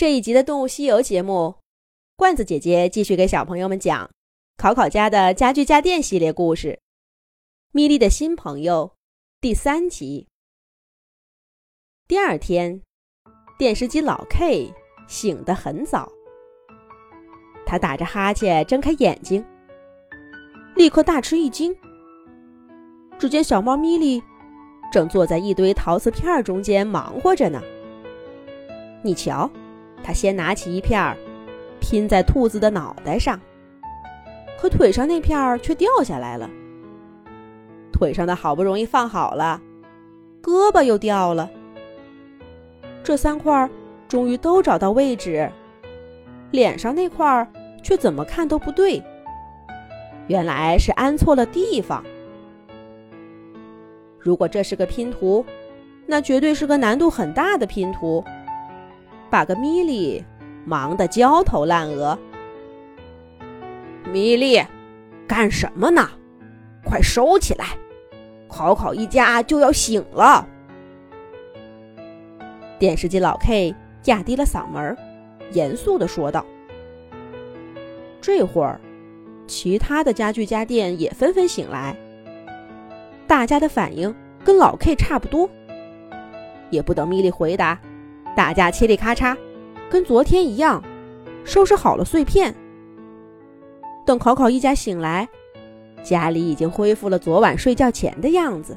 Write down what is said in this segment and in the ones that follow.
这一集的《动物西游》节目，罐子姐姐继续给小朋友们讲考考家的家具家电系列故事《米莉的新朋友》第三集。第二天，电视机老 K 醒得很早，他打着哈欠睁开眼睛，立刻大吃一惊。只见小猫咪咪正坐在一堆陶瓷片中间忙活着呢。你瞧。他先拿起一片儿，拼在兔子的脑袋上，可腿上那片儿却掉下来了。腿上的好不容易放好了，胳膊又掉了。这三块终于都找到位置，脸上那块儿却怎么看都不对。原来是安错了地方。如果这是个拼图，那绝对是个难度很大的拼图。把个米莉忙得焦头烂额。米莉，干什么呢？快收起来！考考一家就要醒了。电视机老 K 压低了嗓门，严肃地说道。这会儿，其他的家具家电也纷纷醒来，大家的反应跟老 K 差不多。也不等米莉回答。大家嘁里咔嚓，跟昨天一样，收拾好了碎片。等考考一家醒来，家里已经恢复了昨晚睡觉前的样子。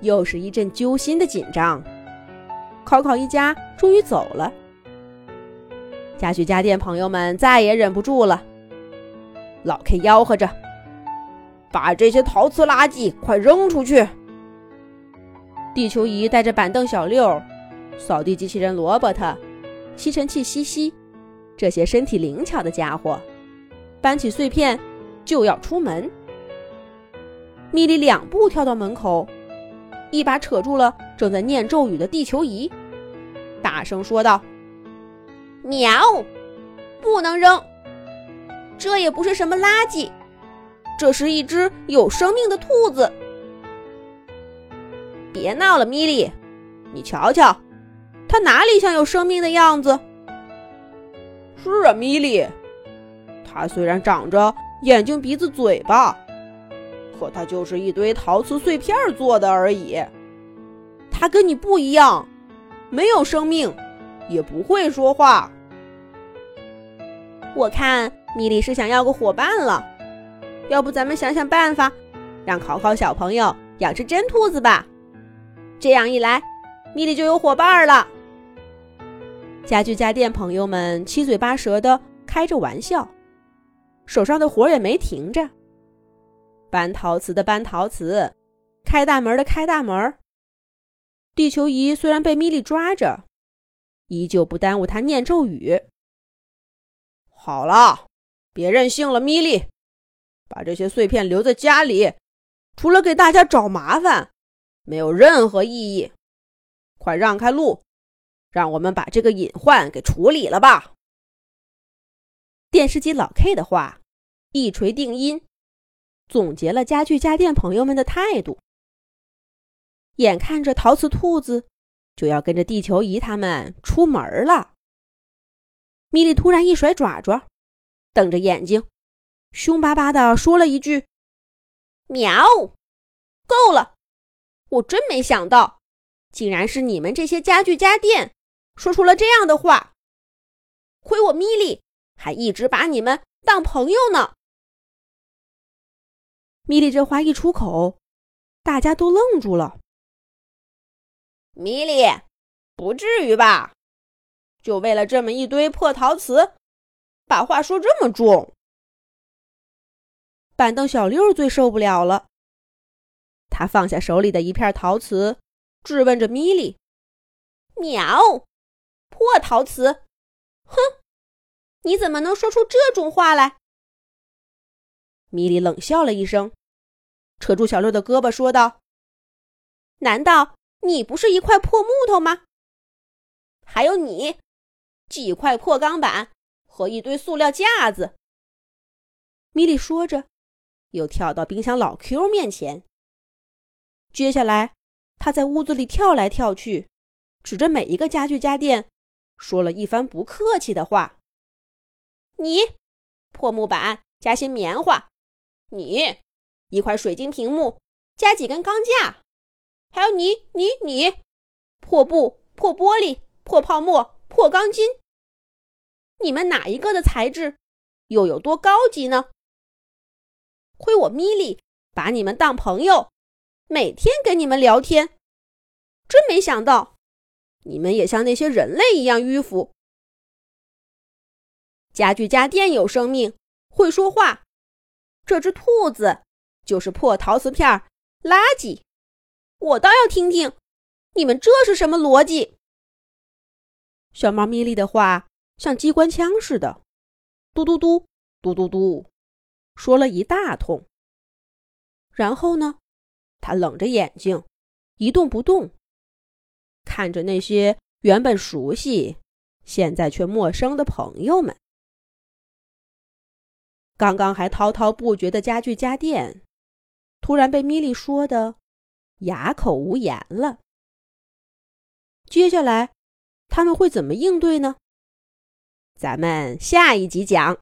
又是一阵揪心的紧张。考考一家终于走了，家具家电朋友们再也忍不住了。老 K 吆喝着：“把这些陶瓷垃圾快扔出去！”地球仪带着板凳小六、扫地机器人罗伯特、吸尘器西西这些身体灵巧的家伙，搬起碎片就要出门。米莉两步跳到门口，一把扯住了正在念咒语的地球仪，大声说道：“喵，不能扔！这也不是什么垃圾，这是一只有生命的兔子。”别闹了，米莉，你瞧瞧，它哪里像有生命的样子？是啊，米莉，它虽然长着眼睛、鼻子、嘴巴，可它就是一堆陶瓷碎片做的而已。它跟你不一样，没有生命，也不会说话。我看米莉是想要个伙伴了，要不咱们想想办法，让考考小朋友养只真兔子吧。这样一来，米莉就有伙伴了。家具家电朋友们七嘴八舌的开着玩笑，手上的活也没停着。搬陶瓷的搬陶瓷，开大门的开大门。地球仪虽然被米莉抓着，依旧不耽误他念咒语。好了，别任性了，米莉，把这些碎片留在家里，除了给大家找麻烦。没有任何意义，快让开路，让我们把这个隐患给处理了吧。电视机老 K 的话一锤定音，总结了家具家电朋友们的态度。眼看着陶瓷兔子就要跟着地球仪他们出门了，米莉突然一甩爪爪，瞪着眼睛，凶巴巴的说了一句：“喵，够了。”我真没想到，竟然是你们这些家具家电说出了这样的话。亏我米莉还一直把你们当朋友呢。米莉这话一出口，大家都愣住了。米莉，不至于吧？就为了这么一堆破陶瓷，把话说这么重？板凳小六最受不了了。他放下手里的一片陶瓷，质问着米莉：“喵，破陶瓷！哼，你怎么能说出这种话来？”米莉冷笑了一声，扯住小六的胳膊说道：“难道你不是一块破木头吗？还有你，几块破钢板和一堆塑料架子。”米莉说着，又跳到冰箱老 Q 面前。接下来，他在屋子里跳来跳去，指着每一个家具家电说了一番不客气的话：“你，破木板加些棉花；你，一块水晶屏幕加几根钢架；还有你，你，你，破布、破玻璃、破泡沫、破钢筋。你们哪一个的材质又有多高级呢？亏我米莉把你们当朋友，每天跟你们聊天，真没想到。”你们也像那些人类一样迂腐。家具家电有生命，会说话。这只兔子就是破陶瓷片垃圾。我倒要听听，你们这是什么逻辑？小猫咪莉的话像机关枪似的，嘟嘟嘟，嘟嘟嘟，说了一大通。然后呢，他冷着眼睛，一动不动。看着那些原本熟悉、现在却陌生的朋友们，刚刚还滔滔不绝的家具家电，突然被米莉说的哑口无言了。接下来他们会怎么应对呢？咱们下一集讲。